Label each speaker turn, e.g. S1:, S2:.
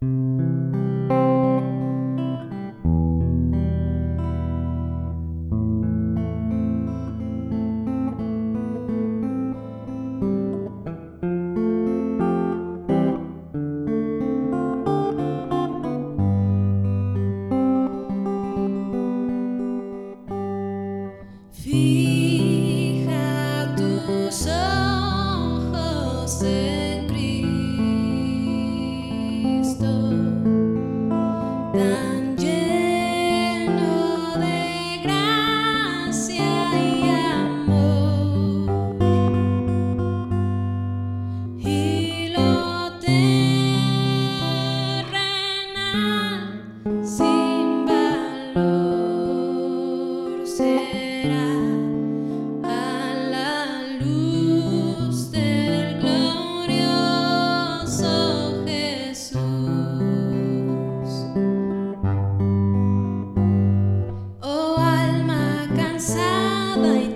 S1: Fica tu sol. Lại